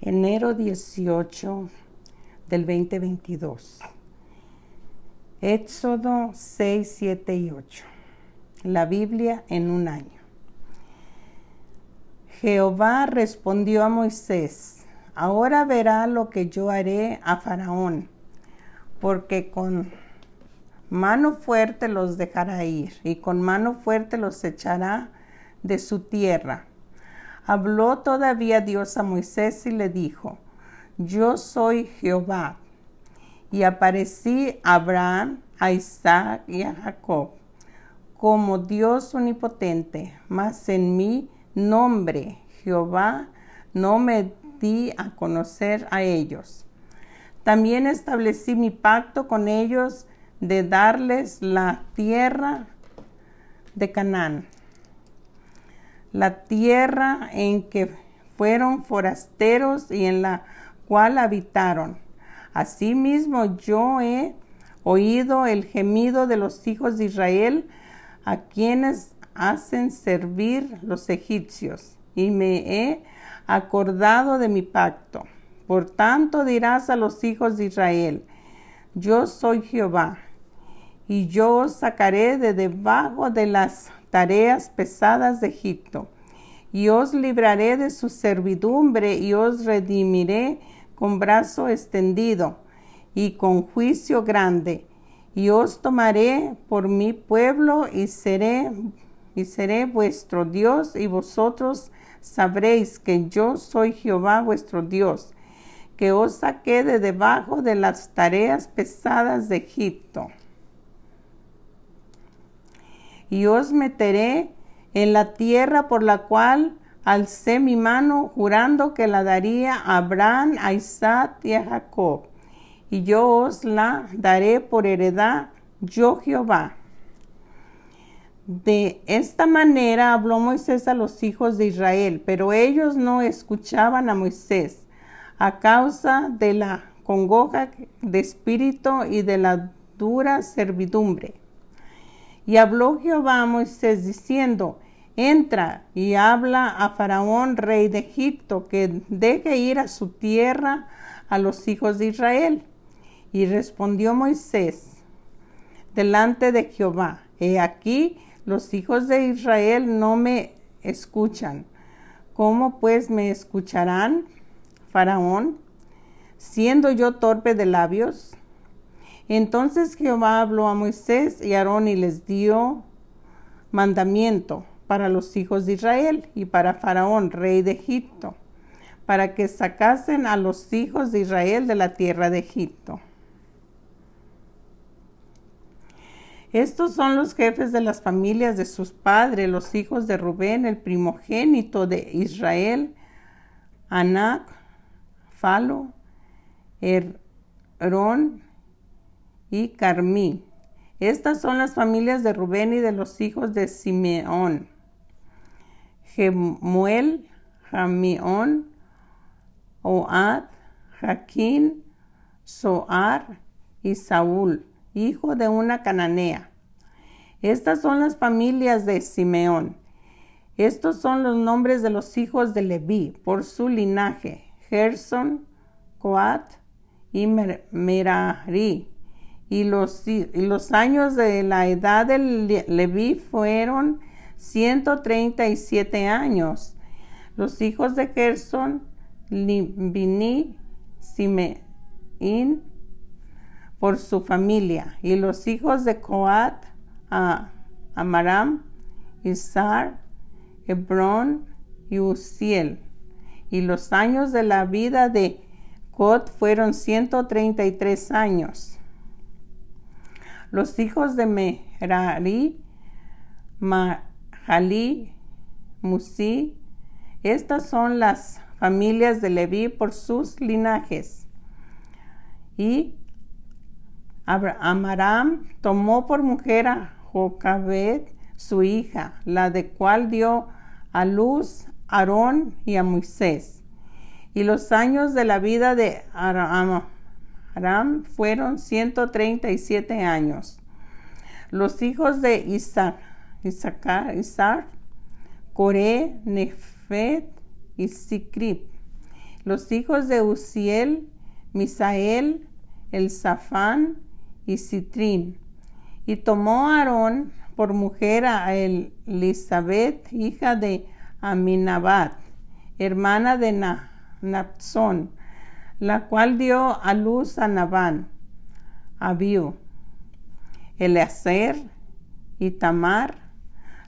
enero 18 del 2022. Éxodo 6, 7 y 8. La Biblia en un año. Jehová respondió a Moisés, ahora verá lo que yo haré a Faraón, porque con mano fuerte los dejará ir y con mano fuerte los echará de su tierra. Habló todavía Dios a Moisés y le dijo, yo soy Jehová. Y aparecí a Abraham, a Isaac y a Jacob como Dios omnipotente, mas en mí nombre Jehová no me di a conocer a ellos. También establecí mi pacto con ellos de darles la tierra de Canaán, la tierra en que fueron forasteros y en la cual habitaron. Asimismo yo he oído el gemido de los hijos de Israel, a quienes hacen servir los egipcios, y me he acordado de mi pacto. Por tanto dirás a los hijos de Israel, yo soy Jehová, y yo os sacaré de debajo de las tareas pesadas de Egipto, y os libraré de su servidumbre, y os redimiré con brazo extendido, y con juicio grande, y os tomaré por mi pueblo y seré y seré vuestro Dios y vosotros sabréis que yo soy Jehová vuestro Dios, que os saqué de debajo de las tareas pesadas de Egipto. Y os meteré en la tierra por la cual alcé mi mano jurando que la daría a Abraham, a Isaac y a Jacob y yo os la daré por heredad, yo Jehová. De esta manera habló Moisés a los hijos de Israel, pero ellos no escuchaban a Moisés a causa de la congoja de espíritu y de la dura servidumbre. Y habló Jehová a Moisés diciendo, entra y habla a Faraón, rey de Egipto, que deje ir a su tierra a los hijos de Israel y respondió Moisés delante de Jehová, he aquí los hijos de Israel no me escuchan. ¿Cómo pues me escucharán, Faraón, siendo yo torpe de labios? Entonces Jehová habló a Moisés y Aarón y les dio mandamiento para los hijos de Israel y para Faraón, rey de Egipto, para que sacasen a los hijos de Israel de la tierra de Egipto. Estos son los jefes de las familias de sus padres, los hijos de Rubén, el primogénito de Israel, Anac, Falo, Herón y Carmí. Estas son las familias de Rubén y de los hijos de Simeón. Gemuel, Jamión, Oad, Jaquín, Soar y Saúl hijo de una cananea. Estas son las familias de Simeón. Estos son los nombres de los hijos de Leví por su linaje: Gerson, Coat y Merari. Y los, años de la edad de Leví fueron 137 años. Los hijos de Gerson, Libini, Simeín, por su familia. Y los hijos de Coat, Amaram, Isar, Hebrón y Uziel. Y los años de la vida de Coat fueron 133 años. Los hijos de Merari, Mahalí, Musi, estas son las familias de Leví por sus linajes. Y Amaram tomó por mujer a Jocabed, su hija, la de cual dio a luz a Aarón y a Moisés. Y los años de la vida de Aram, fueron 137 años. Los hijos de Isaac, Isaacar, Isaac, Coré, Nefet y Sicrip. los hijos de Uziel, Misael, el Zafán y Citrín. Y tomó Aarón por mujer a Elizabeth, hija de Aminabat, hermana de Napsón, la cual dio a luz a Nabán, Abiú, Eleazer y Tamar,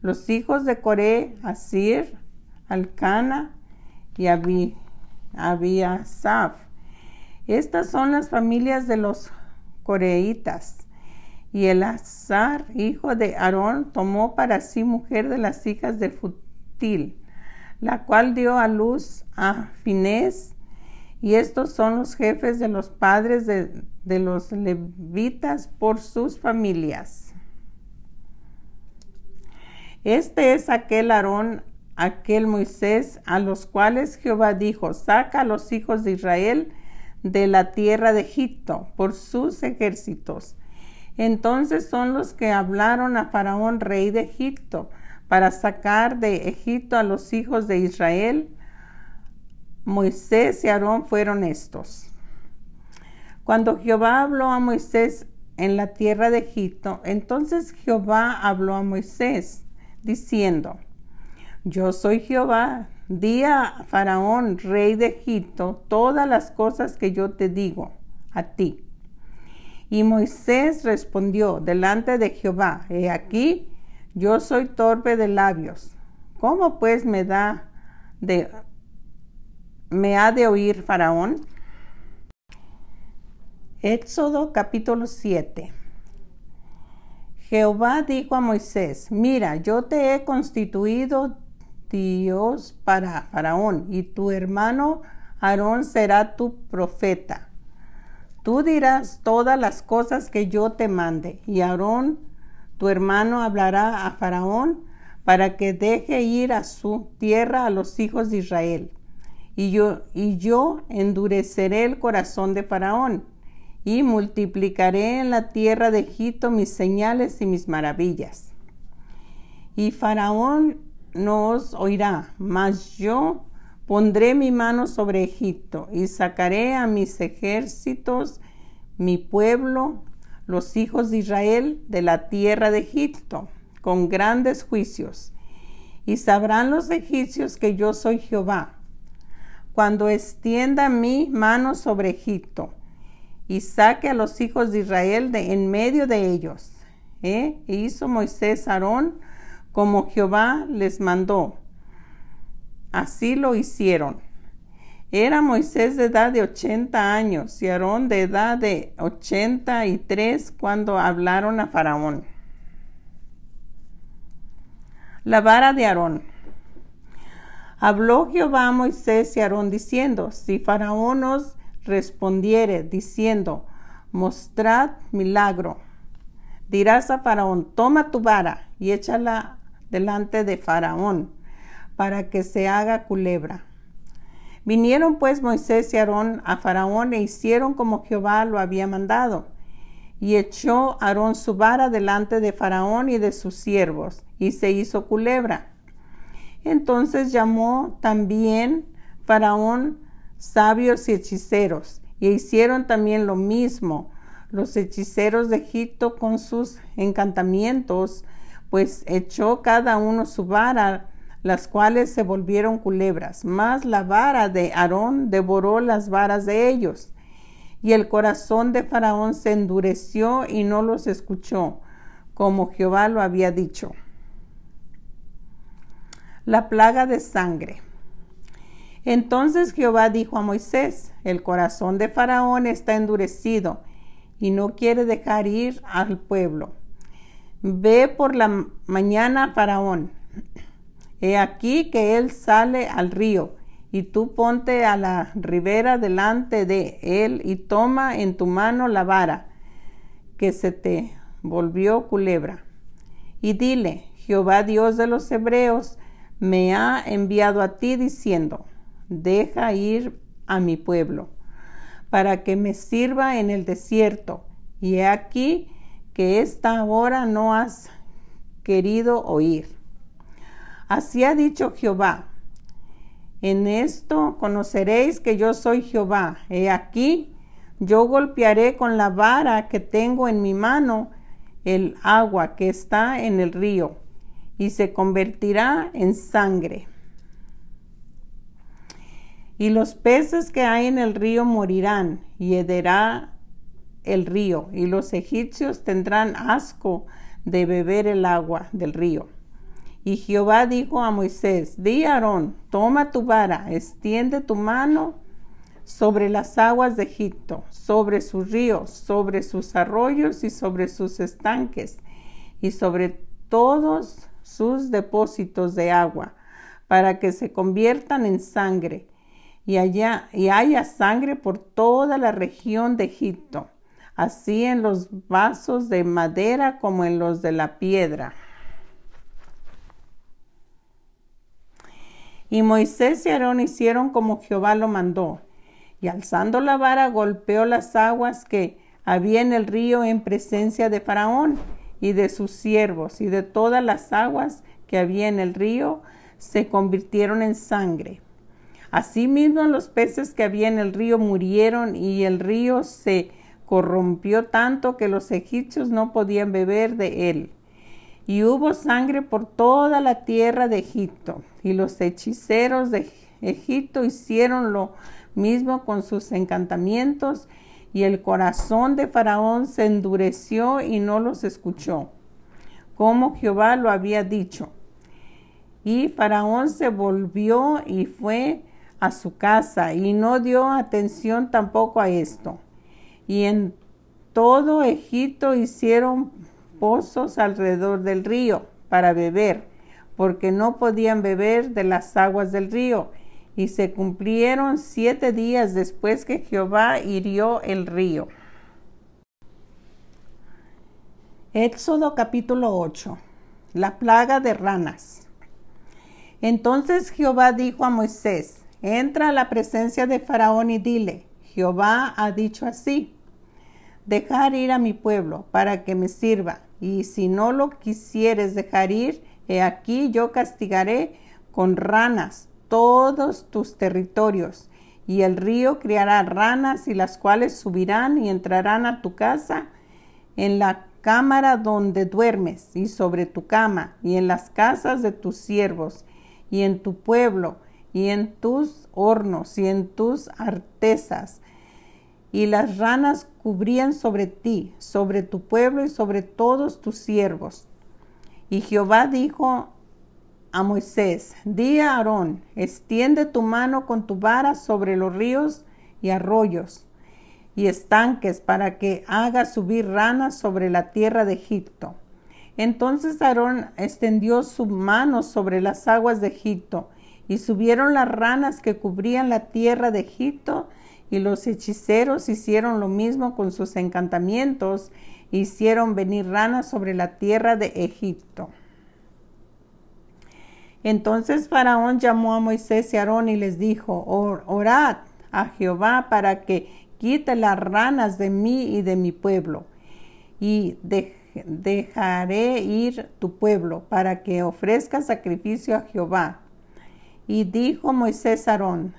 los hijos de Coré, Asir, Alcana y Abiasaf. Estas son las familias de los coreitas. Y el Azar, hijo de Aarón, tomó para sí mujer de las hijas de Futil, la cual dio a luz a Finés. Y estos son los jefes de los padres de, de los levitas por sus familias. Este es aquel Aarón, aquel Moisés, a los cuales Jehová dijo, saca a los hijos de Israel de la tierra de Egipto por sus ejércitos entonces son los que hablaron a Faraón, rey de Egipto, para sacar de Egipto a los hijos de Israel. Moisés y Aarón fueron estos. Cuando Jehová habló a Moisés en la tierra de Egipto, entonces Jehová habló a Moisés, diciendo, Yo soy Jehová, di a Faraón, rey de Egipto, todas las cosas que yo te digo a ti y Moisés respondió delante de Jehová, he aquí, yo soy torpe de labios. ¿Cómo pues me da de me ha de oír Faraón? Éxodo capítulo 7. Jehová dijo a Moisés, mira, yo te he constituido Dios para Faraón, y tu hermano Aarón será tu profeta. Tú dirás todas las cosas que yo te mande, y Aarón, tu hermano, hablará a Faraón para que deje ir a su tierra a los hijos de Israel. Y yo, y yo endureceré el corazón de Faraón, y multiplicaré en la tierra de Egipto mis señales y mis maravillas. Y Faraón no os oirá, mas yo Pondré mi mano sobre Egipto y sacaré a mis ejércitos, mi pueblo, los hijos de Israel, de la tierra de Egipto, con grandes juicios. Y sabrán los egipcios que yo soy Jehová, cuando extienda mi mano sobre Egipto y saque a los hijos de Israel de en medio de ellos. ¿Eh? E hizo Moisés Aarón como Jehová les mandó Así lo hicieron. Era Moisés de edad de 80 años y Aarón de edad de 83 cuando hablaron a Faraón. La vara de Aarón. Habló Jehová a Moisés y Aarón diciendo, si Faraón os respondiere diciendo, mostrad milagro, dirás a Faraón, toma tu vara y échala delante de Faraón para que se haga culebra. Vinieron pues Moisés y Aarón a Faraón e hicieron como Jehová lo había mandado. Y echó Aarón su vara delante de Faraón y de sus siervos, y se hizo culebra. Entonces llamó también Faraón sabios y hechiceros, y hicieron también lo mismo los hechiceros de Egipto con sus encantamientos, pues echó cada uno su vara las cuales se volvieron culebras, mas la vara de Aarón devoró las varas de ellos. Y el corazón de Faraón se endureció y no los escuchó, como Jehová lo había dicho. La plaga de sangre. Entonces Jehová dijo a Moisés, el corazón de Faraón está endurecido y no quiere dejar ir al pueblo. Ve por la mañana Faraón He aquí que él sale al río, y tú ponte a la ribera delante de él y toma en tu mano la vara que se te volvió culebra. Y dile, Jehová Dios de los Hebreos me ha enviado a ti diciendo, deja ir a mi pueblo, para que me sirva en el desierto. Y he aquí que esta hora no has querido oír. Así ha dicho Jehová. En esto conoceréis que yo soy Jehová. He aquí, yo golpearé con la vara que tengo en mi mano el agua que está en el río, y se convertirá en sangre. Y los peces que hay en el río morirán, y hederá el río, y los egipcios tendrán asco de beber el agua del río. Y Jehová dijo a Moisés, di Aarón, toma tu vara, extiende tu mano sobre las aguas de Egipto, sobre sus ríos, sobre sus arroyos y sobre sus estanques, y sobre todos sus depósitos de agua, para que se conviertan en sangre, y, allá, y haya sangre por toda la región de Egipto, así en los vasos de madera como en los de la piedra. Y Moisés y Aarón hicieron como Jehová lo mandó, y alzando la vara golpeó las aguas que había en el río en presencia de Faraón y de sus siervos, y de todas las aguas que había en el río se convirtieron en sangre. Asimismo los peces que había en el río murieron y el río se corrompió tanto que los egipcios no podían beber de él. Y hubo sangre por toda la tierra de Egipto. Y los hechiceros de Egipto hicieron lo mismo con sus encantamientos. Y el corazón de Faraón se endureció y no los escuchó, como Jehová lo había dicho. Y Faraón se volvió y fue a su casa y no dio atención tampoco a esto. Y en todo Egipto hicieron pozos alrededor del río para beber, porque no podían beber de las aguas del río. Y se cumplieron siete días después que Jehová hirió el río. Éxodo capítulo 8. La plaga de ranas. Entonces Jehová dijo a Moisés, entra a la presencia de Faraón y dile, Jehová ha dicho así, dejar ir a mi pueblo para que me sirva, y si no lo quisieres dejar ir, he aquí yo castigaré con ranas todos tus territorios, y el río criará ranas y las cuales subirán y entrarán a tu casa en la cámara donde duermes y sobre tu cama y en las casas de tus siervos y en tu pueblo y en tus hornos y en tus artesas y las ranas cubrían sobre ti, sobre tu pueblo y sobre todos tus siervos. Y Jehová dijo a Moisés, di a Aarón, extiende tu mano con tu vara sobre los ríos y arroyos y estanques para que haga subir ranas sobre la tierra de Egipto. Entonces Aarón extendió su mano sobre las aguas de Egipto y subieron las ranas que cubrían la tierra de Egipto y los hechiceros hicieron lo mismo con sus encantamientos, hicieron venir ranas sobre la tierra de Egipto. Entonces Faraón llamó a Moisés y Aarón y les dijo, orad a Jehová para que quite las ranas de mí y de mi pueblo, y dejaré ir tu pueblo para que ofrezca sacrificio a Jehová. Y dijo Moisés a Aarón,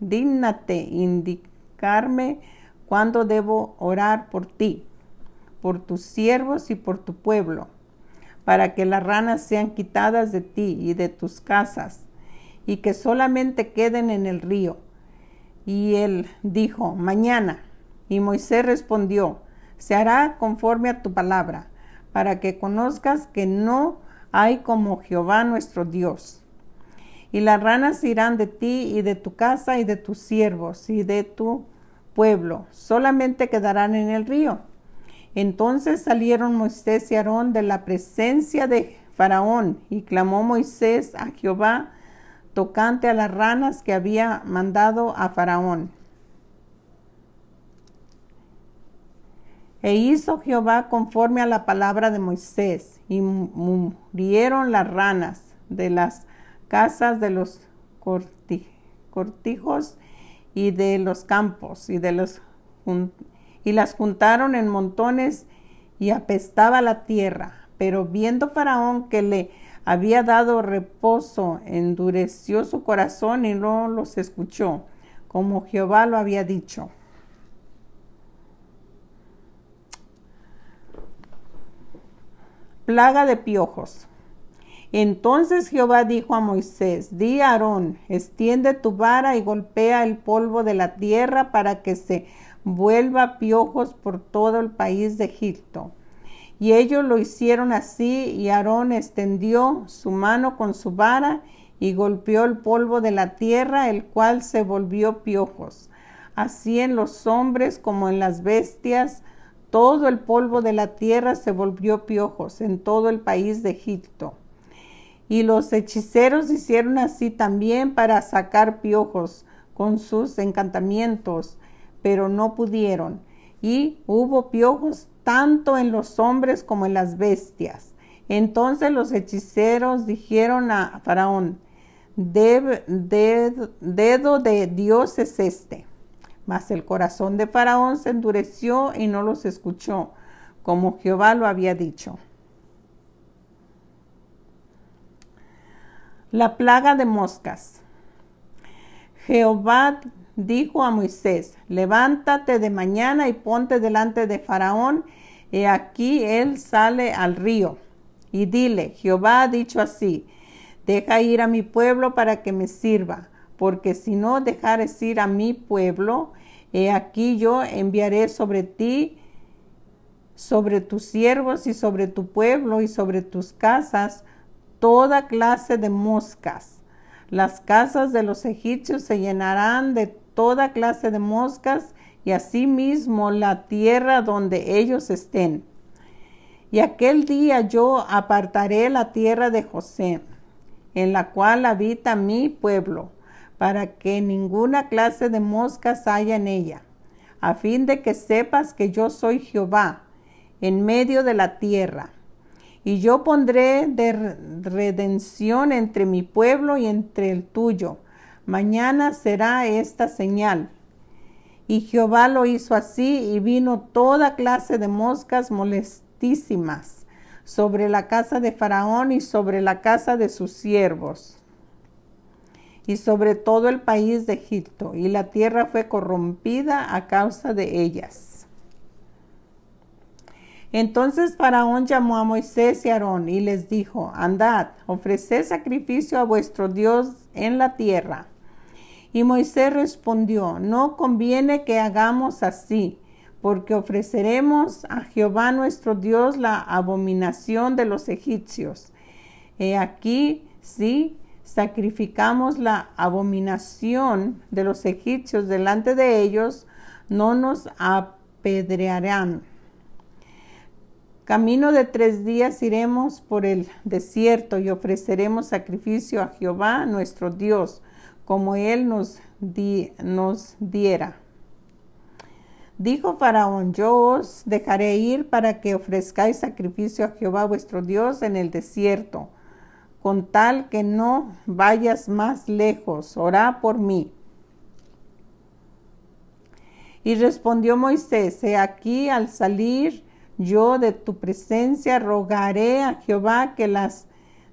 dígnate indicarme cuándo debo orar por ti, por tus siervos y por tu pueblo, para que las ranas sean quitadas de ti y de tus casas, y que solamente queden en el río. Y él dijo, mañana. Y Moisés respondió, se hará conforme a tu palabra, para que conozcas que no hay como Jehová nuestro Dios y las ranas irán de ti y de tu casa y de tus siervos y de tu pueblo, solamente quedarán en el río. Entonces salieron Moisés y Aarón de la presencia de Faraón y clamó Moisés a Jehová tocante a las ranas que había mandado a Faraón. E hizo Jehová conforme a la palabra de Moisés, y murieron las ranas de las casas de los cortijos y de los campos y de los y las juntaron en montones y apestaba la tierra. Pero viendo Faraón que le había dado reposo, endureció su corazón y no los escuchó, como Jehová lo había dicho. Plaga de piojos. Entonces Jehová dijo a Moisés, di a Aarón, extiende tu vara y golpea el polvo de la tierra para que se vuelva piojos por todo el país de Egipto. Y ellos lo hicieron así, y Aarón extendió su mano con su vara y golpeó el polvo de la tierra, el cual se volvió piojos. Así en los hombres como en las bestias, todo el polvo de la tierra se volvió piojos en todo el país de Egipto. Y los hechiceros hicieron así también para sacar piojos con sus encantamientos, pero no pudieron. Y hubo piojos tanto en los hombres como en las bestias. Entonces los hechiceros dijeron a Faraón, dedo de Dios es este. Mas el corazón de Faraón se endureció y no los escuchó, como Jehová lo había dicho. La plaga de moscas. Jehová dijo a Moisés, levántate de mañana y ponte delante de Faraón, y aquí él sale al río. Y dile, Jehová ha dicho así, deja ir a mi pueblo para que me sirva, porque si no dejares ir a mi pueblo, he aquí yo enviaré sobre ti, sobre tus siervos y sobre tu pueblo y sobre tus casas, toda clase de moscas. Las casas de los egipcios se llenarán de toda clase de moscas y asimismo la tierra donde ellos estén. Y aquel día yo apartaré la tierra de José, en la cual habita mi pueblo, para que ninguna clase de moscas haya en ella, a fin de que sepas que yo soy Jehová en medio de la tierra y yo pondré de redención entre mi pueblo y entre el tuyo. Mañana será esta señal. Y Jehová lo hizo así, y vino toda clase de moscas molestísimas sobre la casa de Faraón y sobre la casa de sus siervos y sobre todo el país de Egipto, y la tierra fue corrompida a causa de ellas. Entonces Faraón llamó a Moisés y Aarón y les dijo, andad, ofreced sacrificio a vuestro Dios en la tierra. Y Moisés respondió, no conviene que hagamos así, porque ofreceremos a Jehová nuestro Dios la abominación de los egipcios. He aquí, si sacrificamos la abominación de los egipcios delante de ellos, no nos apedrearán Camino de tres días iremos por el desierto y ofreceremos sacrificio a Jehová nuestro Dios, como Él nos, nos diera. Dijo Faraón, yo os dejaré ir para que ofrezcáis sacrificio a Jehová vuestro Dios en el desierto, con tal que no vayas más lejos, orá por mí. Y respondió Moisés, he aquí al salir, yo de tu presencia rogaré a Jehová que las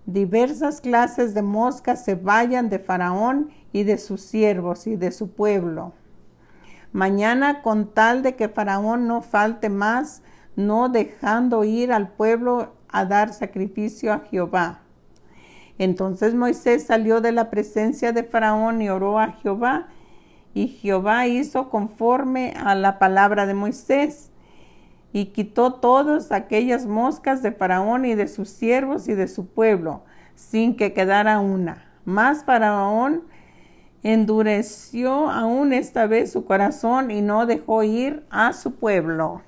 diversas clases de moscas se vayan de Faraón y de sus siervos y de su pueblo. Mañana con tal de que Faraón no falte más, no dejando ir al pueblo a dar sacrificio a Jehová. Entonces Moisés salió de la presencia de Faraón y oró a Jehová, y Jehová hizo conforme a la palabra de Moisés y quitó todas aquellas moscas de Faraón y de sus siervos y de su pueblo, sin que quedara una. Mas Faraón endureció aún esta vez su corazón y no dejó ir a su pueblo.